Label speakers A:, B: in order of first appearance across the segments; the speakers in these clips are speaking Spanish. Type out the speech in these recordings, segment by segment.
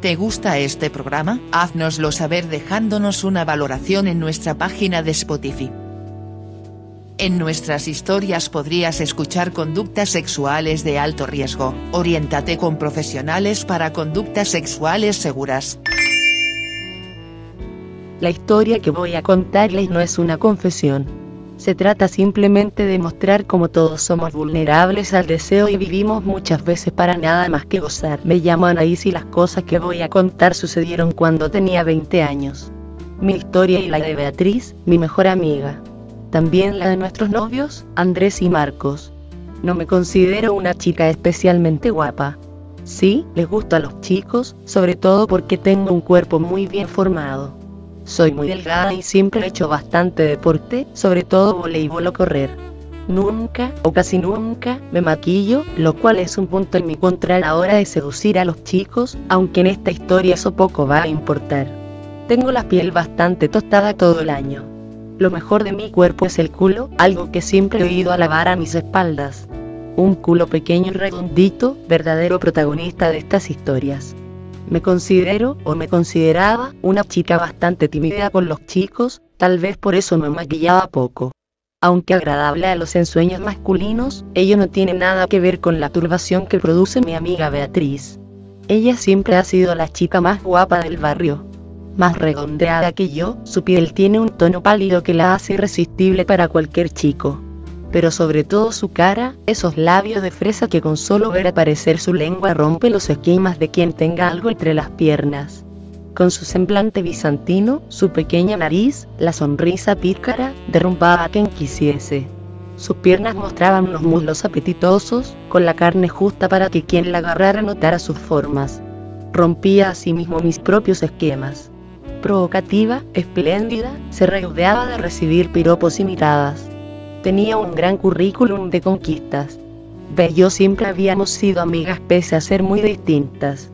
A: ¿Te gusta este programa? Haznoslo saber dejándonos una valoración en nuestra página de Spotify. En nuestras historias podrías escuchar conductas sexuales de alto riesgo, oriéntate con profesionales para conductas sexuales seguras.
B: La historia que voy a contarles no es una confesión. Se trata simplemente de mostrar cómo todos somos vulnerables al deseo y vivimos muchas veces para nada más que gozar. Me llamo Anaís y las cosas que voy a contar sucedieron cuando tenía 20 años. Mi historia y la de Beatriz, mi mejor amiga. También la de nuestros novios, Andrés y Marcos. No me considero una chica especialmente guapa. Sí, les gusto a los chicos, sobre todo porque tengo un cuerpo muy bien formado. Soy muy delgada y siempre he hecho bastante deporte, sobre todo voleibol o correr. Nunca, o casi nunca, me maquillo, lo cual es un punto en mi contra a la hora de seducir a los chicos, aunque en esta historia eso poco va a importar. Tengo la piel bastante tostada todo el año. Lo mejor de mi cuerpo es el culo, algo que siempre he oído alabar a mis espaldas. Un culo pequeño y redondito, verdadero protagonista de estas historias. Me considero, o me consideraba, una chica bastante tímida con los chicos, tal vez por eso me maquillaba poco. Aunque agradable a los ensueños masculinos, ello no tiene nada que ver con la turbación que produce mi amiga Beatriz. Ella siempre ha sido la chica más guapa del barrio. Más redondeada que yo, su piel tiene un tono pálido que la hace irresistible para cualquier chico pero sobre todo su cara, esos labios de fresa que con solo ver aparecer su lengua rompe los esquemas de quien tenga algo entre las piernas. Con su semblante bizantino, su pequeña nariz, la sonrisa pícara, derrumbaba a quien quisiese. Sus piernas mostraban unos muslos apetitosos, con la carne justa para que quien la agarrara notara sus formas. Rompía asimismo mis propios esquemas. Provocativa, espléndida, se rodeaba de recibir piropos y miradas Tenía un gran currículum de conquistas. Ve yo siempre habíamos sido amigas pese a ser muy distintas.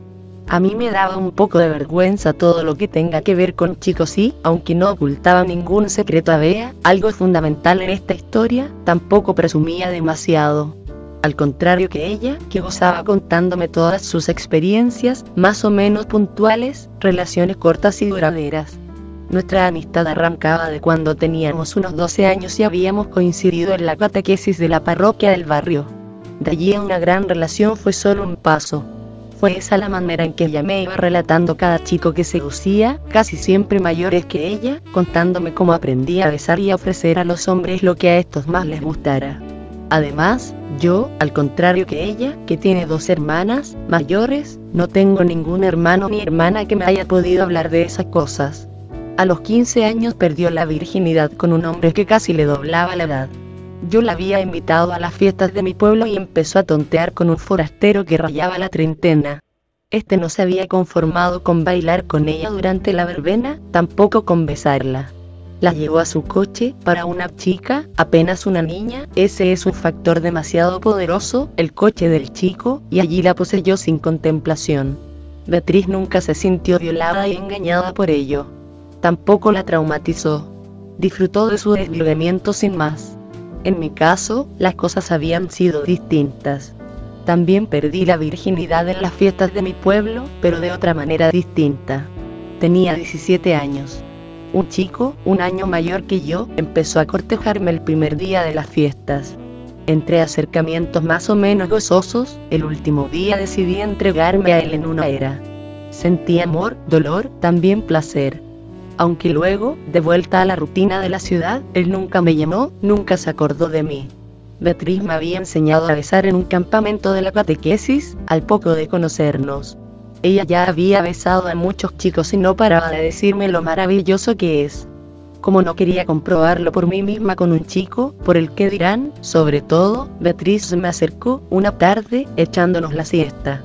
B: A mí me daba un poco de vergüenza todo lo que tenga que ver con chicos y, aunque no ocultaba ningún secreto a Bea, algo fundamental en esta historia, tampoco presumía demasiado. Al contrario que ella, que gozaba contándome todas sus experiencias, más o menos puntuales, relaciones cortas y duraderas. Nuestra amistad arrancaba de cuando teníamos unos 12 años y habíamos coincidido en la catequesis de la parroquia del barrio. De allí a una gran relación fue solo un paso. Fue esa la manera en que ella me iba relatando cada chico que seducía, casi siempre mayores que ella, contándome cómo aprendía a besar y a ofrecer a los hombres lo que a estos más les gustara. Además, yo, al contrario que ella, que tiene dos hermanas mayores, no tengo ningún hermano ni hermana que me haya podido hablar de esas cosas. A los 15 años perdió la virginidad con un hombre que casi le doblaba la edad. Yo la había invitado a las fiestas de mi pueblo y empezó a tontear con un forastero que rayaba la treintena. Este no se había conformado con bailar con ella durante la verbena, tampoco con besarla. La llevó a su coche, para una chica, apenas una niña, ese es un factor demasiado poderoso, el coche del chico, y allí la poseyó sin contemplación. Beatriz nunca se sintió violada y engañada por ello tampoco la traumatizó. Disfrutó de su desviamiento sin más. En mi caso, las cosas habían sido distintas. También perdí la virginidad en las fiestas de mi pueblo, pero de otra manera distinta. Tenía 17 años. Un chico, un año mayor que yo, empezó a cortejarme el primer día de las fiestas. Entre acercamientos más o menos gozosos, el último día decidí entregarme a él en una era. Sentí amor, dolor, también placer aunque luego, de vuelta a la rutina de la ciudad, él nunca me llamó, nunca se acordó de mí. Beatriz me había enseñado a besar en un campamento de la catequesis, al poco de conocernos. Ella ya había besado a muchos chicos y no paraba de decirme lo maravilloso que es. Como no quería comprobarlo por mí misma con un chico, por el que dirán, sobre todo, Beatriz me acercó, una tarde, echándonos la siesta.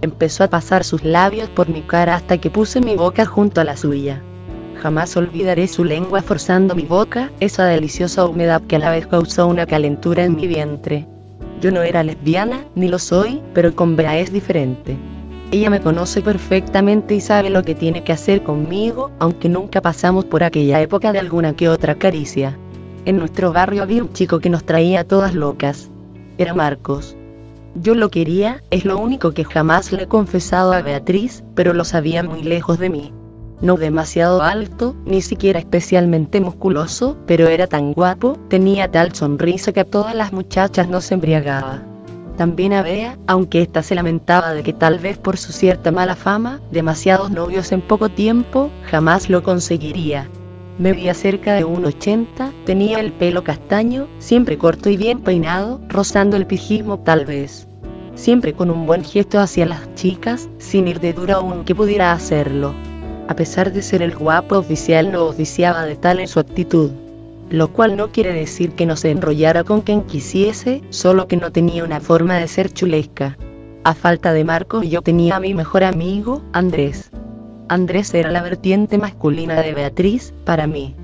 B: empezó a pasar sus labios por mi cara hasta que puse mi boca junto a la suya. Jamás olvidaré su lengua forzando mi boca, esa deliciosa humedad que a la vez causó una calentura en mi vientre. Yo no era lesbiana, ni lo soy, pero con Bea es diferente. Ella me conoce perfectamente y sabe lo que tiene que hacer conmigo, aunque nunca pasamos por aquella época de alguna que otra caricia. En nuestro barrio había un chico que nos traía todas locas. Era Marcos. Yo lo quería, es lo único que jamás le he confesado a Beatriz, pero lo sabía muy lejos de mí no demasiado alto, ni siquiera especialmente musculoso, pero era tan guapo, tenía tal sonrisa que a todas las muchachas nos embriagaba. También a Bea, aunque ésta se lamentaba de que tal vez por su cierta mala fama, demasiados novios en poco tiempo, jamás lo conseguiría. Medía cerca de 1,80, tenía el pelo castaño, siempre corto y bien peinado, rozando el pijismo tal vez. Siempre con un buen gesto hacia las chicas, sin ir de duro aunque pudiera hacerlo. A pesar de ser el guapo oficial no oficiaba de tal en su actitud. Lo cual no quiere decir que no se enrollara con quien quisiese, solo que no tenía una forma de ser chulesca. A falta de Marco yo tenía a mi mejor amigo, Andrés. Andrés era la vertiente masculina de Beatriz, para mí.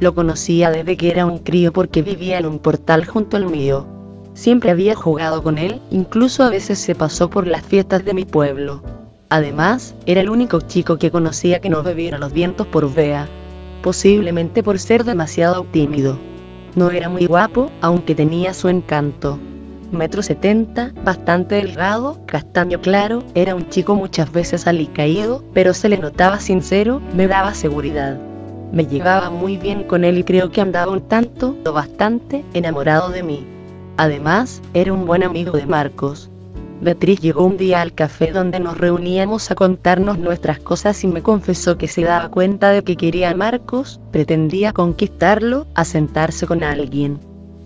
B: Lo conocía desde que era un crío porque vivía en un portal junto al mío. Siempre había jugado con él, incluso a veces se pasó por las fiestas de mi pueblo. Además, era el único chico que conocía que no bebiera los vientos por Bea. Posiblemente por ser demasiado tímido. No era muy guapo, aunque tenía su encanto. Metro setenta, bastante delgado, castaño claro, era un chico muchas veces alicaído, pero se le notaba sincero, me daba seguridad. Me llevaba muy bien con él y creo que andaba un tanto, o bastante, enamorado de mí. Además, era un buen amigo de Marcos, Beatriz llegó un día al café donde nos reuníamos a contarnos nuestras cosas y me confesó que se daba cuenta de que quería a Marcos, pretendía conquistarlo, a sentarse con alguien.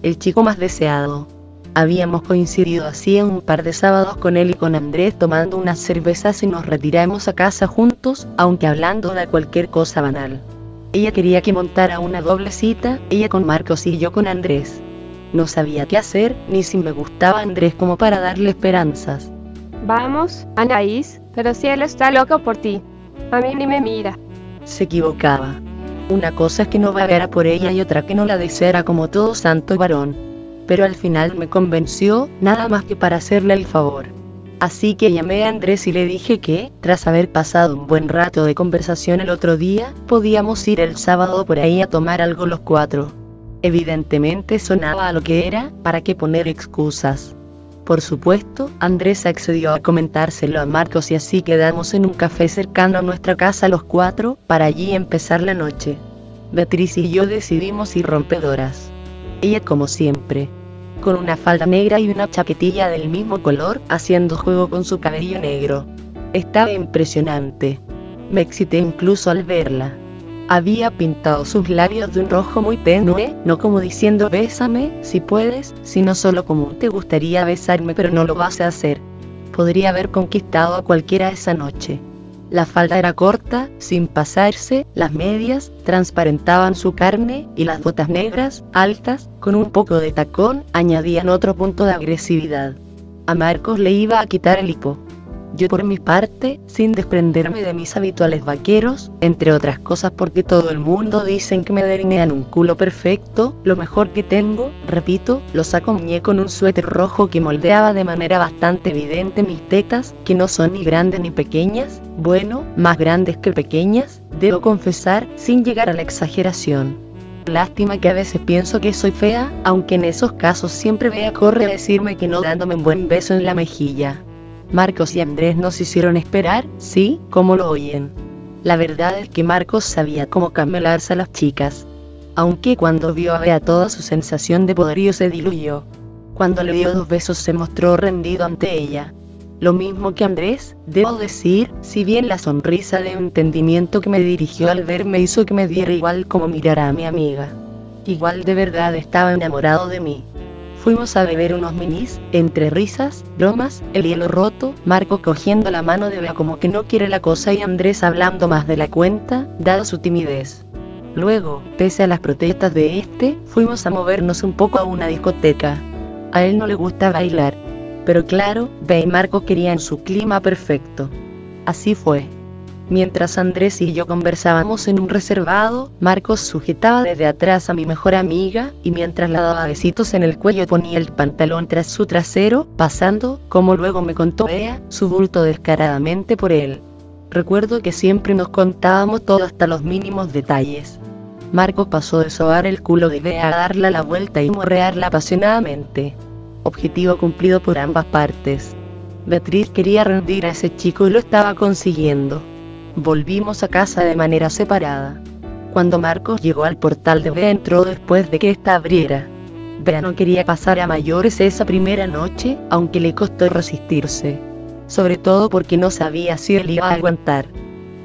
B: El chico más deseado. Habíamos coincidido así en un par de sábados con él y con Andrés tomando unas cervezas y nos retiramos a casa juntos, aunque hablando de cualquier cosa banal. Ella quería que montara una doble cita, ella con Marcos y yo con Andrés. No sabía qué hacer, ni si me gustaba Andrés como para darle esperanzas.
C: Vamos, Anaís, pero si él está loco por ti. A mí ni me mira.
B: Se equivocaba. Una cosa es que no vagara por ella y otra que no la deseara como todo santo varón. Pero al final me convenció, nada más que para hacerle el favor. Así que llamé a Andrés y le dije que, tras haber pasado un buen rato de conversación el otro día, podíamos ir el sábado por ahí a tomar algo los cuatro. Evidentemente sonaba a lo que era, ¿para qué poner excusas? Por supuesto, Andrés accedió a comentárselo a Marcos y así quedamos en un café cercano a nuestra casa los cuatro, para allí empezar la noche. Beatriz y yo decidimos ir rompedoras. Ella como siempre, con una falda negra y una chaquetilla del mismo color, haciendo juego con su cabello negro. Estaba impresionante. Me excité incluso al verla. Había pintado sus labios de un rojo muy tenue, no como diciendo bésame, si puedes, sino solo como te gustaría besarme pero no lo vas a hacer. Podría haber conquistado a cualquiera esa noche. La falda era corta, sin pasarse, las medias transparentaban su carne y las botas negras, altas, con un poco de tacón, añadían otro punto de agresividad. A Marcos le iba a quitar el hipo. Yo por mi parte, sin desprenderme de mis habituales vaqueros, entre otras cosas porque todo el mundo dicen que me delinean un culo perfecto, lo mejor que tengo, repito, lo saco con un suéter rojo que moldeaba de manera bastante evidente mis tetas, que no son ni grandes ni pequeñas, bueno, más grandes que pequeñas, debo confesar, sin llegar a la exageración. Lástima que a veces pienso que soy fea, aunque en esos casos siempre vea corre a decirme que no dándome un buen beso en la mejilla. Marcos y Andrés nos hicieron esperar, sí, como lo oyen. La verdad es que Marcos sabía cómo camelarse a las chicas. Aunque cuando vio a Bea toda su sensación de poderío se diluyó. Cuando le dio dos besos se mostró rendido ante ella. Lo mismo que Andrés, debo decir, si bien la sonrisa de entendimiento que me dirigió al verme hizo que me diera igual como mirar a mi amiga. Igual de verdad estaba enamorado de mí. Fuimos a beber unos minis, entre risas, bromas, el hielo roto, Marco cogiendo la mano de Bea como que no quiere la cosa y Andrés hablando más de la cuenta, dada su timidez. Luego, pese a las protestas de este, fuimos a movernos un poco a una discoteca. A él no le gusta bailar. Pero claro, Bea y Marcos querían su clima perfecto. Así fue. Mientras Andrés y yo conversábamos en un reservado, Marcos sujetaba desde atrás a mi mejor amiga, y mientras la daba besitos en el cuello ponía el pantalón tras su trasero, pasando, como luego me contó Bea, su bulto descaradamente por él. Recuerdo que siempre nos contábamos todo hasta los mínimos detalles. Marcos pasó de sobar el culo de Bea a darle la vuelta y morrearla apasionadamente. Objetivo cumplido por ambas partes. Beatriz quería rendir a ese chico y lo estaba consiguiendo. Volvimos a casa de manera separada. Cuando Marcos llegó al portal de Bea entró después de que ésta abriera. Bea no quería pasar a mayores esa primera noche, aunque le costó resistirse. Sobre todo porque no sabía si él iba a aguantar.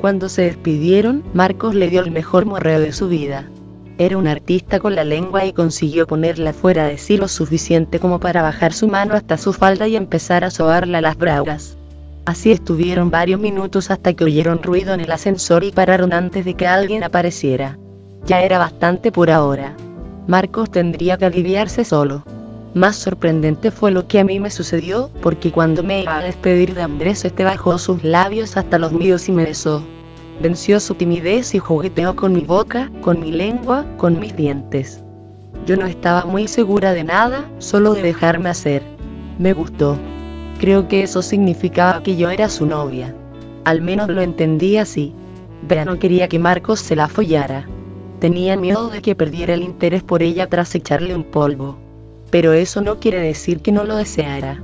B: Cuando se despidieron, Marcos le dio el mejor morreo de su vida. Era un artista con la lengua y consiguió ponerla fuera de sí lo suficiente como para bajar su mano hasta su falda y empezar a sobarla las bragas. Así estuvieron varios minutos hasta que oyeron ruido en el ascensor y pararon antes de que alguien apareciera. Ya era bastante por ahora. Marcos tendría que aliviarse solo. Más sorprendente fue lo que a mí me sucedió, porque cuando me iba a despedir de Andrés este bajó sus labios hasta los míos y me besó. Venció su timidez y jugueteó con mi boca, con mi lengua, con mis dientes. Yo no estaba muy segura de nada, solo de dejarme hacer. Me gustó. Creo que eso significaba que yo era su novia. Al menos lo entendí así. Bea no quería que Marcos se la follara. Tenía miedo de que perdiera el interés por ella tras echarle un polvo. Pero eso no quiere decir que no lo deseara.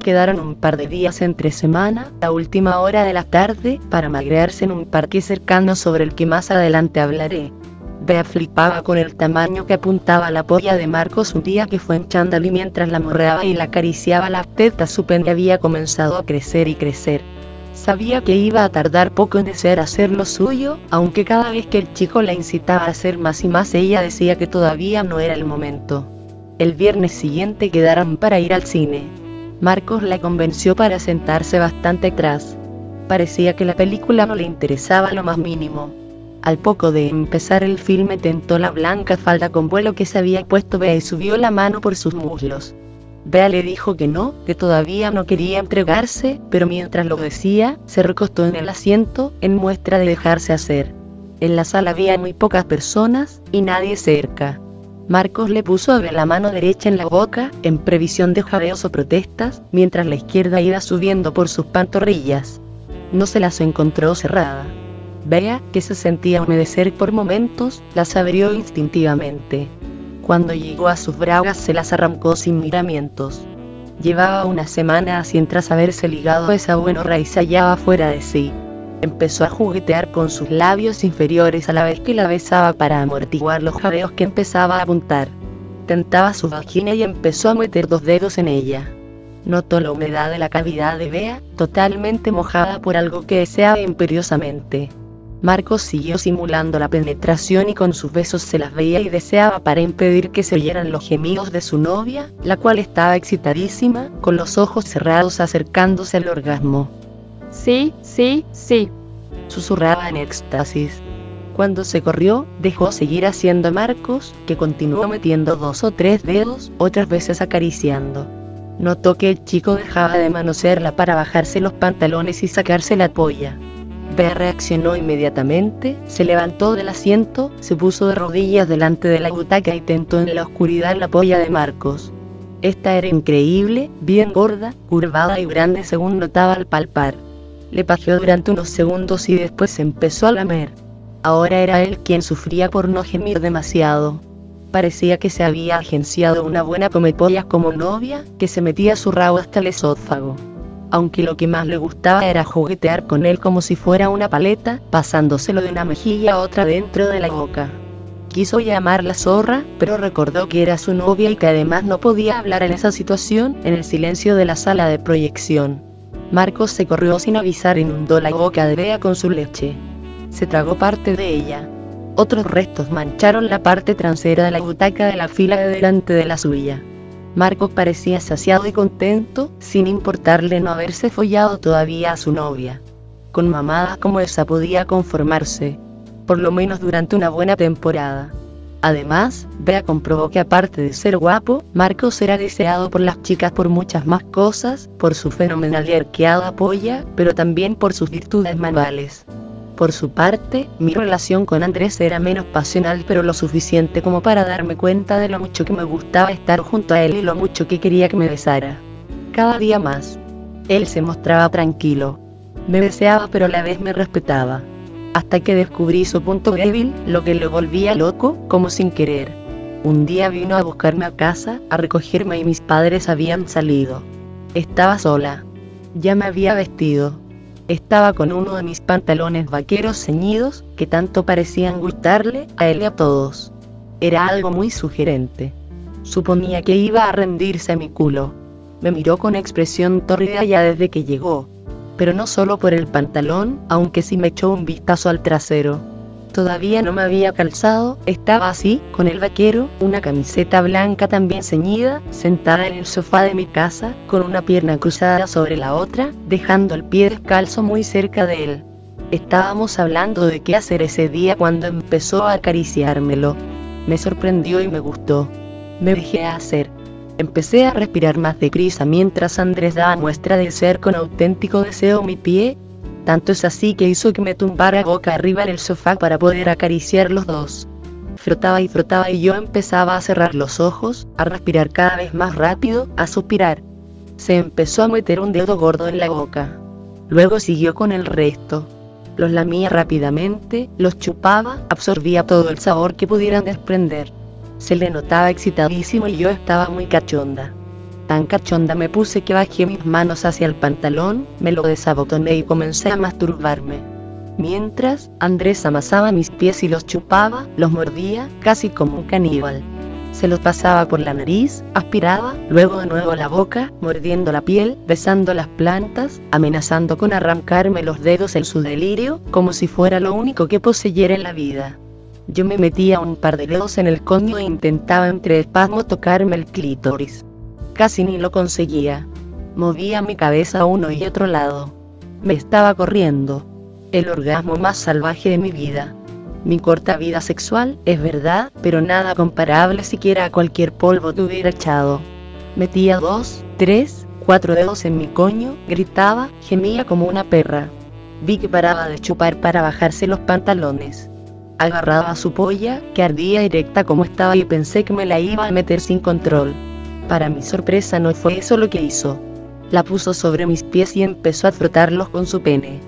B: Quedaron un par de días entre semana, a última hora de la tarde, para magrearse en un parque cercano sobre el que más adelante hablaré. Bea flipaba con el tamaño que apuntaba la polla de Marcos un día que fue en chándal y mientras la morreaba y la acariciaba las tetas su pene había comenzado a crecer y crecer. Sabía que iba a tardar poco en desear hacer lo suyo, aunque cada vez que el chico la incitaba a hacer más y más ella decía que todavía no era el momento. El viernes siguiente quedaron para ir al cine. Marcos la convenció para sentarse bastante atrás. Parecía que la película no le interesaba lo más mínimo. Al poco de empezar el filme tentó la blanca falda con vuelo que se había puesto Bea y subió la mano por sus muslos. Bea le dijo que no, que todavía no quería entregarse, pero mientras lo decía, se recostó en el asiento, en muestra de dejarse hacer. En la sala había muy pocas personas, y nadie cerca. Marcos le puso a Bea la mano derecha en la boca, en previsión de jadeos o protestas, mientras la izquierda iba subiendo por sus pantorrillas. No se las encontró cerrada. Bea, que se sentía humedecer por momentos, las abrió instintivamente. Cuando llegó a sus bragas se las arrancó sin miramientos. Llevaba una semana así tras haberse ligado esa buena raíz hallaba fuera de sí. Empezó a juguetear con sus labios inferiores a la vez que la besaba para amortiguar los jadeos que empezaba a apuntar. Tentaba su vagina y empezó a meter dos dedos en ella. Notó la humedad de la cavidad de Bea, totalmente mojada por algo que deseaba imperiosamente. Marcos siguió simulando la penetración y con sus besos se las veía y deseaba para impedir que se oyeran los gemidos de su novia, la cual estaba excitadísima, con los ojos cerrados acercándose al orgasmo.
C: Sí, sí, sí.
B: Susurraba en éxtasis. Cuando se corrió, dejó seguir haciendo Marcos, que continuó metiendo dos o tres dedos, otras veces acariciando. Notó que el chico dejaba de manosearla para bajarse los pantalones y sacarse la polla. Reaccionó inmediatamente, se levantó del asiento, se puso de rodillas delante de la butaca y tentó en la oscuridad la polla de Marcos. Esta era increíble, bien gorda, curvada y grande según notaba al palpar. Le pajeó durante unos segundos y después empezó a lamer. Ahora era él quien sufría por no gemir demasiado. Parecía que se había agenciado una buena comepollas como novia, que se metía su rabo hasta el esófago aunque lo que más le gustaba era juguetear con él como si fuera una paleta, pasándoselo de una mejilla a otra dentro de la boca. Quiso llamarla zorra, pero recordó que era su novia y que además no podía hablar en esa situación, en el silencio de la sala de proyección. Marcos se corrió sin avisar e inundó la boca de Bea con su leche. Se tragó parte de ella. Otros restos mancharon la parte trasera de la butaca de la fila de delante de la suya. Marcos parecía saciado y contento, sin importarle no haberse follado todavía a su novia. Con mamadas como esa podía conformarse, por lo menos durante una buena temporada. Además, Bea comprobó que aparte de ser guapo, Marcos era deseado por las chicas por muchas más cosas, por su fenomenal y arqueada polla, pero también por sus virtudes manuales. Por su parte, mi relación con Andrés era menos pasional pero lo suficiente como para darme cuenta de lo mucho que me gustaba estar junto a él y lo mucho que quería que me besara. Cada día más. Él se mostraba tranquilo. Me deseaba pero a la vez me respetaba hasta que descubrí su punto débil, lo que lo volvía loco, como sin querer. Un día vino a buscarme a casa, a recogerme y mis padres habían salido. Estaba sola. Ya me había vestido. Estaba con uno de mis pantalones vaqueros ceñidos, que tanto parecían gustarle a él y a todos. Era algo muy sugerente. Suponía que iba a rendirse a mi culo. Me miró con expresión tórrida ya desde que llegó pero no solo por el pantalón, aunque sí me echó un vistazo al trasero. Todavía no me había calzado, estaba así, con el vaquero, una camiseta blanca también ceñida, sentada en el sofá de mi casa, con una pierna cruzada sobre la otra, dejando el pie descalzo muy cerca de él. Estábamos hablando de qué hacer ese día cuando empezó a acariciármelo. Me sorprendió y me gustó. Me dejé hacer. Empecé a respirar más deprisa mientras Andrés daba muestra de ser con auténtico deseo mi pie. Tanto es así que hizo que me tumbara boca arriba en el sofá para poder acariciar los dos. Frotaba y frotaba y yo empezaba a cerrar los ojos, a respirar cada vez más rápido, a suspirar. Se empezó a meter un dedo gordo en la boca. Luego siguió con el resto. Los lamía rápidamente, los chupaba, absorbía todo el sabor que pudieran desprender. Se le notaba excitadísimo y yo estaba muy cachonda. Tan cachonda me puse que bajé mis manos hacia el pantalón, me lo desabotoné y comencé a masturbarme. Mientras, Andrés amasaba mis pies y los chupaba, los mordía, casi como un caníbal. Se los pasaba por la nariz, aspiraba, luego de nuevo la boca, mordiendo la piel, besando las plantas, amenazando con arrancarme los dedos en su delirio, como si fuera lo único que poseyera en la vida. Yo me metía un par de dedos en el coño e intentaba entre espasmo tocarme el clítoris. Casi ni lo conseguía. Movía mi cabeza a uno y otro lado. Me estaba corriendo. El orgasmo más salvaje de mi vida. Mi corta vida sexual, es verdad, pero nada comparable siquiera a cualquier polvo que hubiera echado. Metía dos, tres, cuatro dedos en mi coño, gritaba, gemía como una perra. Vi que paraba de chupar para bajarse los pantalones agarraba su polla, que ardía directa como estaba y pensé que me la iba a meter sin control. Para mi sorpresa no fue eso lo que hizo. La puso sobre mis pies y empezó a frotarlos con su pene.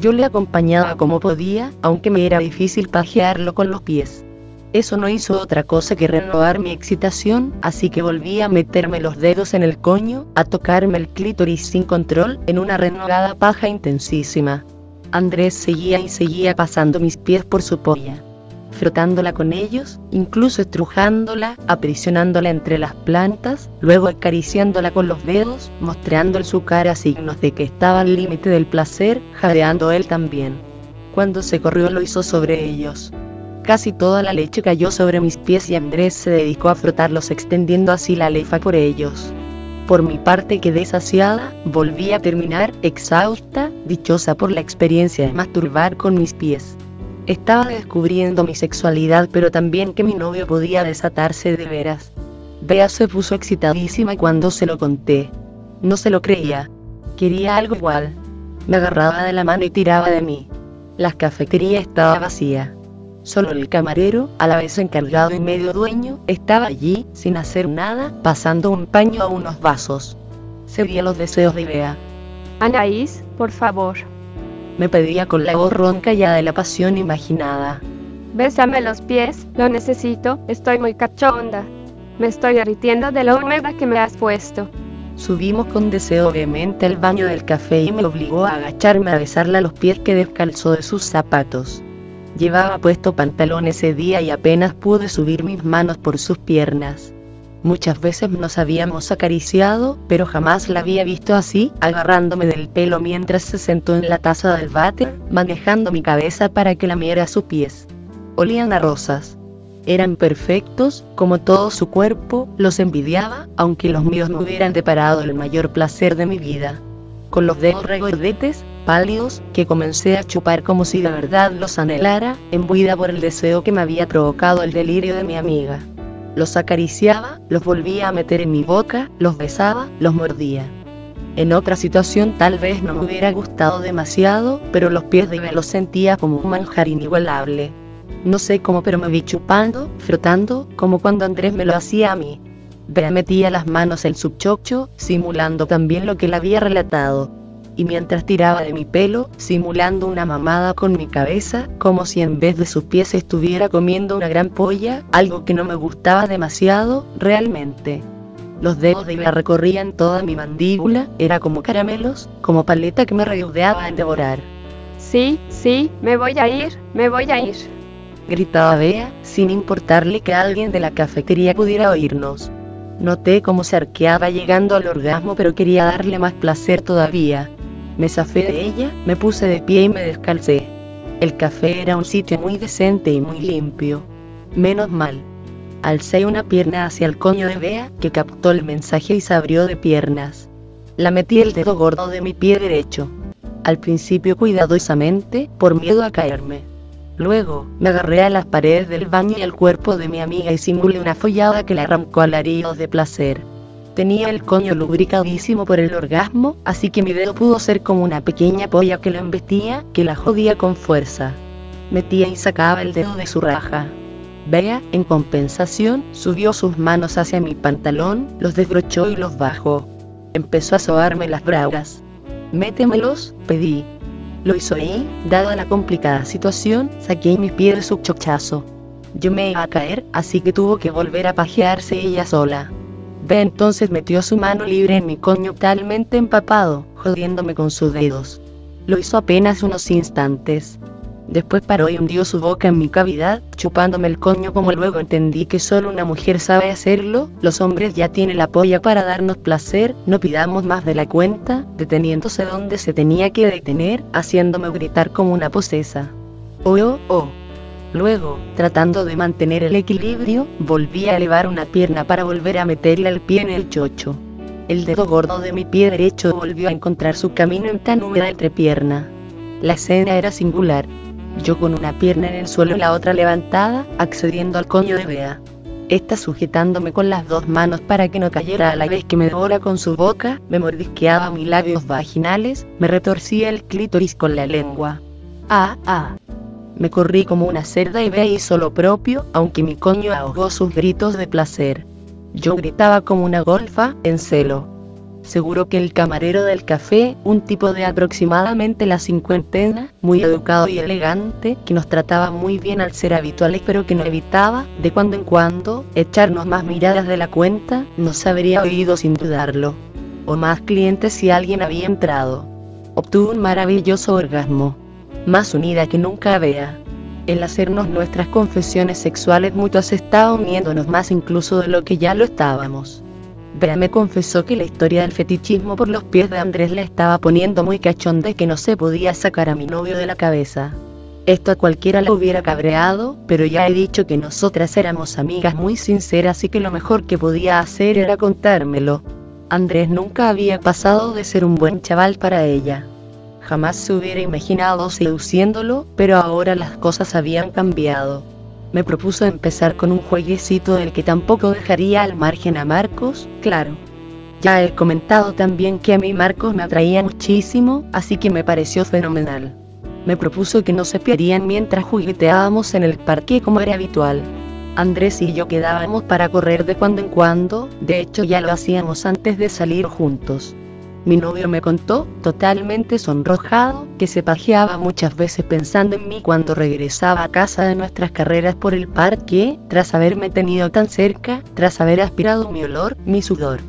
B: Yo le acompañaba como podía, aunque me era difícil pajearlo con los pies. Eso no hizo otra cosa que renovar mi excitación, así que volví a meterme los dedos en el coño, a tocarme el clítoris sin control, en una renovada paja intensísima. Andrés seguía y seguía pasando mis pies por su polla, frotándola con ellos, incluso estrujándola, aprisionándola entre las plantas, luego acariciándola con los dedos, mostrando su cara signos de que estaba al límite del placer, jadeando él también. Cuando se corrió lo hizo sobre ellos. Casi toda la leche cayó sobre mis pies y Andrés se dedicó a frotarlos extendiendo así la lefa por ellos. Por mi parte quedé saciada, volví a terminar, exhausta, dichosa por la experiencia de masturbar con mis pies. Estaba descubriendo mi sexualidad pero también que mi novio podía desatarse de veras. Bea se puso excitadísima cuando se lo conté. No se lo creía. Quería algo igual. Me agarraba de la mano y tiraba de mí. La cafetería estaba vacía. Solo el camarero, a la vez encargado y medio dueño, estaba allí, sin hacer nada, pasando un paño a unos vasos. Seguía los deseos de Bea.
C: Anaís, por favor.
B: Me pedía con la voz ronca ya de la pasión imaginada.
C: Bésame los pies, lo necesito, estoy muy cachonda. Me estoy derritiendo de lo húmeda que me has puesto.
B: Subimos con deseo vehemente al baño del café y me obligó a agacharme a besarle los pies que descalzó de sus zapatos. Llevaba puesto pantalón ese día y apenas pude subir mis manos por sus piernas. Muchas veces nos habíamos acariciado, pero jamás la había visto así, agarrándome del pelo mientras se sentó en la taza del váter, manejando mi cabeza para que lamiera sus pies. Olían a rosas. Eran perfectos, como todo su cuerpo, los envidiaba, aunque los míos no hubieran deparado el mayor placer de mi vida. Con los dedos regordetes, pálidos, que comencé a chupar como si de verdad los anhelara, embuida por el deseo que me había provocado el delirio de mi amiga. Los acariciaba, los volvía a meter en mi boca, los besaba, los mordía. En otra situación tal vez no me hubiera gustado demasiado, pero los pies de Ibe los sentía como un manjar inigualable. No sé cómo, pero me vi chupando, frotando, como cuando Andrés me lo hacía a mí. Bea metía las manos en su chocho, simulando también lo que le había relatado. Y mientras tiraba de mi pelo, simulando una mamada con mi cabeza, como si en vez de sus pies estuviera comiendo una gran polla, algo que no me gustaba demasiado, realmente. Los dedos de Bea recorrían toda mi mandíbula, era como caramelos, como paleta que me rodeaba en devorar.
C: Sí, sí, me voy a ir, me voy a ir.
B: Gritaba Bea, sin importarle que alguien de la cafetería pudiera oírnos. Noté cómo se arqueaba llegando al orgasmo, pero quería darle más placer todavía. Me zafé de ella, me puse de pie y me descalcé. El café era un sitio muy decente y muy limpio. Menos mal. Alcé una pierna hacia el coño de Bea, que captó el mensaje y se abrió de piernas. La metí el dedo gordo de mi pie derecho. Al principio cuidadosamente, por miedo a caerme. Luego, me agarré a las paredes del baño y al cuerpo de mi amiga y simulé una follada que le arrancó alaridos de placer. Tenía el coño lubricadísimo por el orgasmo, así que mi dedo pudo ser como una pequeña polla que lo embestía, que la jodía con fuerza. Metía y sacaba el dedo de su raja. Bea, en compensación, subió sus manos hacia mi pantalón, los desbrochó y los bajó. Empezó a sobarme las bragas. Métemelos, pedí. Lo hizo ahí, dada la complicada situación, saqué mi pie de su chochazo. Yo me iba a caer, así que tuvo que volver a pajearse ella sola. Bea entonces metió su mano libre en mi coño totalmente empapado, jodiéndome con sus dedos. Lo hizo apenas unos instantes. Después paró y hundió su boca en mi cavidad, chupándome el coño como luego entendí que solo una mujer sabe hacerlo, los hombres ya tienen la polla para darnos placer, no pidamos más de la cuenta, deteniéndose donde se tenía que detener, haciéndome gritar como una posesa. Oh, oh, oh. Luego, tratando de mantener el equilibrio, volví a elevar una pierna para volver a meterle el pie en el chocho. El dedo gordo de mi pie derecho volvió a encontrar su camino en tan húmeda entrepierna. La escena era singular yo con una pierna en el suelo y la otra levantada, accediendo al coño de Bea. Esta sujetándome con las dos manos para que no cayera a la vez que me devora con su boca, me mordisqueaba mis labios vaginales, me retorcía el clítoris con la lengua. Ah, ah. Me corrí como una cerda y Bea hizo lo propio, aunque mi coño ahogó sus gritos de placer. Yo gritaba como una golfa, en celo. Seguro que el camarero del café, un tipo de aproximadamente la cincuentena, muy educado y elegante, que nos trataba muy bien al ser habituales pero que no evitaba, de cuando en cuando, echarnos más miradas de la cuenta, nos habría oído sin dudarlo. O más clientes si alguien había entrado. Obtuvo un maravilloso orgasmo. Más unida que nunca había. El hacernos nuestras confesiones sexuales mutuas estaba uniéndonos más incluso de lo que ya lo estábamos. Bea me confesó que la historia del fetichismo por los pies de Andrés le estaba poniendo muy cachonda y que no se podía sacar a mi novio de la cabeza. Esto a cualquiera le hubiera cabreado, pero ya he dicho que nosotras éramos amigas muy sinceras y que lo mejor que podía hacer era contármelo. Andrés nunca había pasado de ser un buen chaval para ella. Jamás se hubiera imaginado seduciéndolo, pero ahora las cosas habían cambiado me propuso empezar con un jueguecito del que tampoco dejaría al margen a Marcos, claro. Ya he comentado también que a mí Marcos me atraía muchísimo, así que me pareció fenomenal. Me propuso que nos espiarían mientras jugueteábamos en el parque como era habitual. Andrés y yo quedábamos para correr de cuando en cuando, de hecho ya lo hacíamos antes de salir juntos. Mi novio me contó, totalmente sonrojado, que se pajeaba muchas veces pensando en mí cuando regresaba a casa de nuestras carreras por el parque, tras haberme tenido tan cerca, tras haber aspirado mi olor, mi sudor.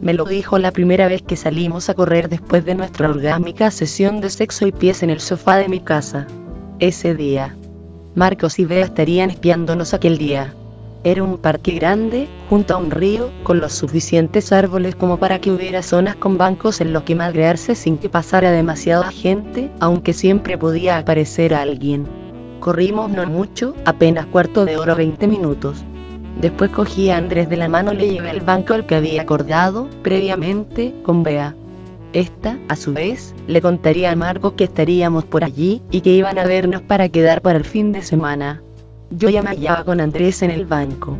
B: Me lo dijo la primera vez que salimos a correr después de nuestra orgánica sesión de sexo y pies en el sofá de mi casa. Ese día. Marcos y Bea estarían espiándonos aquel día. Era un parque grande, junto a un río, con los suficientes árboles como para que hubiera zonas con bancos en los que madrearse sin que pasara demasiada gente, aunque siempre podía aparecer alguien. Corrimos no mucho, apenas cuarto de hora 20 minutos. Después cogí a Andrés de la mano y le llevé al banco al que había acordado, previamente, con Bea. Esta, a su vez, le contaría a Marcos que estaríamos por allí y que iban a vernos para quedar para el fin de semana. Yo ya me hallaba con Andrés en el banco.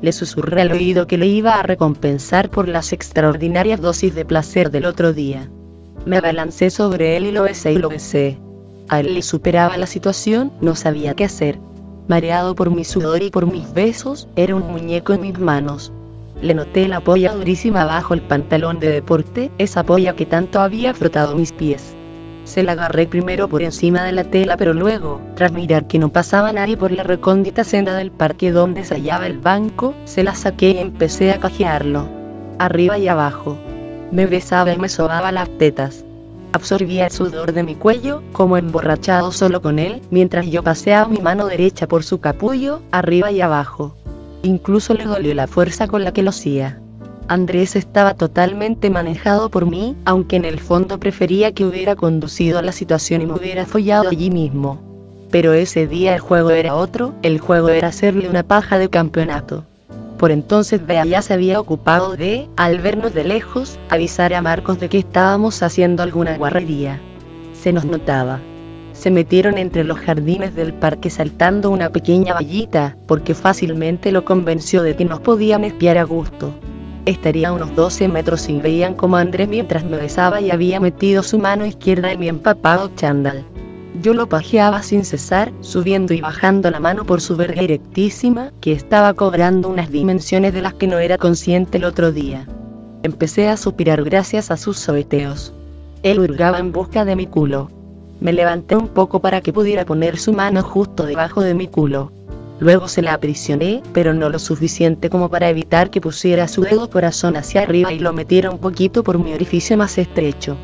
B: Le susurré al oído que le iba a recompensar por las extraordinarias dosis de placer del otro día. Me abalancé sobre él y lo besé y lo besé. A él le superaba la situación, no sabía qué hacer. Mareado por mi sudor y por mis besos, era un muñeco en mis manos. Le noté la polla durísima bajo el pantalón de deporte, esa polla que tanto había frotado mis pies. Se la agarré primero por encima de la tela, pero luego, tras mirar que no pasaba nadie por la recóndita senda del parque donde se hallaba el banco, se la saqué y empecé a cajearlo. Arriba y abajo. Me besaba y me sobaba las tetas. Absorbía el sudor de mi cuello, como emborrachado solo con él, mientras yo paseaba mi mano derecha por su capullo, arriba y abajo. Incluso le dolió la fuerza con la que lo hacía. Andrés estaba totalmente manejado por mí, aunque en el fondo prefería que hubiera conducido a la situación y me hubiera follado allí mismo. Pero ese día el juego era otro, el juego era hacerle una paja de campeonato. Por entonces Bea ya se había ocupado de, al vernos de lejos, avisar a Marcos de que estábamos haciendo alguna guarrería. Se nos notaba. Se metieron entre los jardines del parque saltando una pequeña vallita, porque fácilmente lo convenció de que nos podían espiar a gusto. Estaría unos 12 metros y veían como Andrés mientras me besaba y había metido su mano izquierda en mi empapado chándal. Yo lo pajeaba sin cesar, subiendo y bajando la mano por su verga erectísima, que estaba cobrando unas dimensiones de las que no era consciente el otro día. Empecé a suspirar gracias a sus soeteos. Él hurgaba en busca de mi culo. Me levanté un poco para que pudiera poner su mano justo debajo de mi culo. Luego se la aprisioné, pero no lo suficiente como para evitar que pusiera su dedo corazón hacia arriba y lo metiera un poquito por mi orificio más estrecho.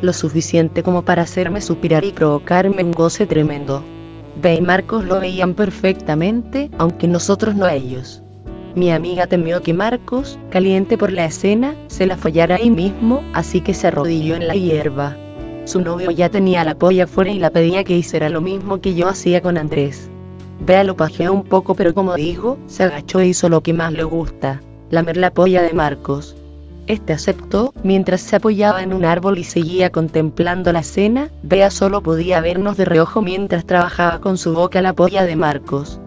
B: Lo suficiente como para hacerme suspirar y provocarme un goce tremendo. Ve y Marcos lo veían perfectamente, aunque nosotros no a ellos. Mi amiga temió que Marcos, caliente por la escena, se la follara ahí mismo, así que se arrodilló en la hierba. Su novio ya tenía la polla fuera y la pedía que hiciera lo mismo que yo hacía con Andrés. Bea lo pajeó un poco pero como dijo, se agachó e hizo lo que más le gusta, lamer la polla de Marcos. Este aceptó, mientras se apoyaba en un árbol y seguía contemplando la escena, Bea solo podía vernos de reojo mientras trabajaba con su boca la polla de Marcos.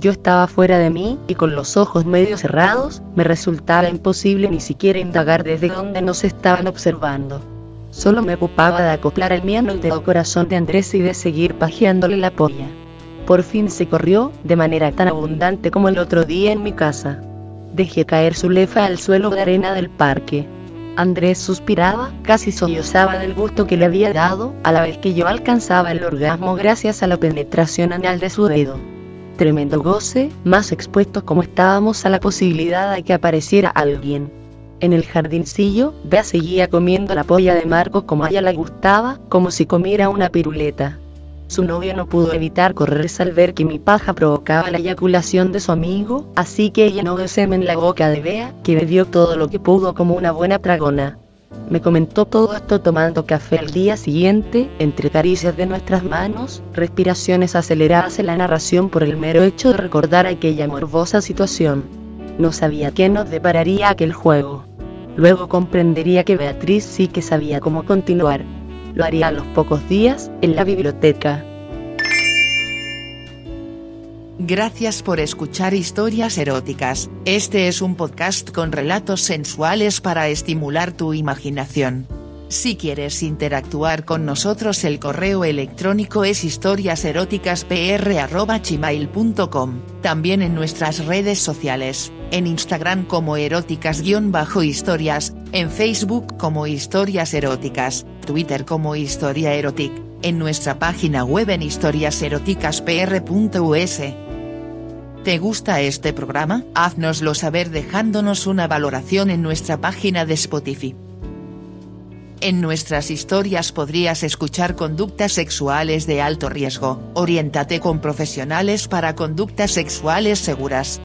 B: Yo estaba fuera de mí, y con los ojos medio cerrados, me resultaba imposible ni siquiera indagar desde dónde nos estaban observando. Solo me ocupaba de acoplar el miano al dedo corazón de Andrés y de seguir pajeándole la polla por fin se corrió, de manera tan abundante como el otro día en mi casa. Dejé caer su lefa al suelo de arena del parque. Andrés suspiraba, casi sollozaba del gusto que le había dado, a la vez que yo alcanzaba el orgasmo gracias a la penetración anal de su dedo. Tremendo goce, más expuestos como estábamos a la posibilidad de que apareciera alguien. En el jardincillo, Bea seguía comiendo la polla de Marco como a ella le gustaba, como si comiera una piruleta. Su novio no pudo evitar correrse al ver que mi paja provocaba la eyaculación de su amigo, así que ella no de semen la boca de Bea, que bebió todo lo que pudo como una buena tragona. Me comentó todo esto tomando café al día siguiente, entre caricias de nuestras manos, respiraciones aceleradas en la narración por el mero hecho de recordar aquella morbosa situación. No sabía qué nos depararía aquel juego. Luego comprendería que Beatriz sí que sabía cómo continuar. Lo haría a los pocos días, en la biblioteca.
A: Gracias por escuchar historias eróticas, este es un podcast con relatos sensuales para estimular tu imaginación. Si quieres interactuar con nosotros el correo electrónico es historiaseroticaspr.gmail.com, también en nuestras redes sociales, en Instagram como eróticas-historias, en Facebook como historias eróticas, Twitter como historia erotic, en nuestra página web en historiaseroticaspr.us. ¿Te gusta este programa? Haznoslo saber dejándonos una valoración en nuestra página de Spotify. En nuestras historias podrías escuchar conductas sexuales de alto riesgo, oriéntate con profesionales para conductas sexuales seguras.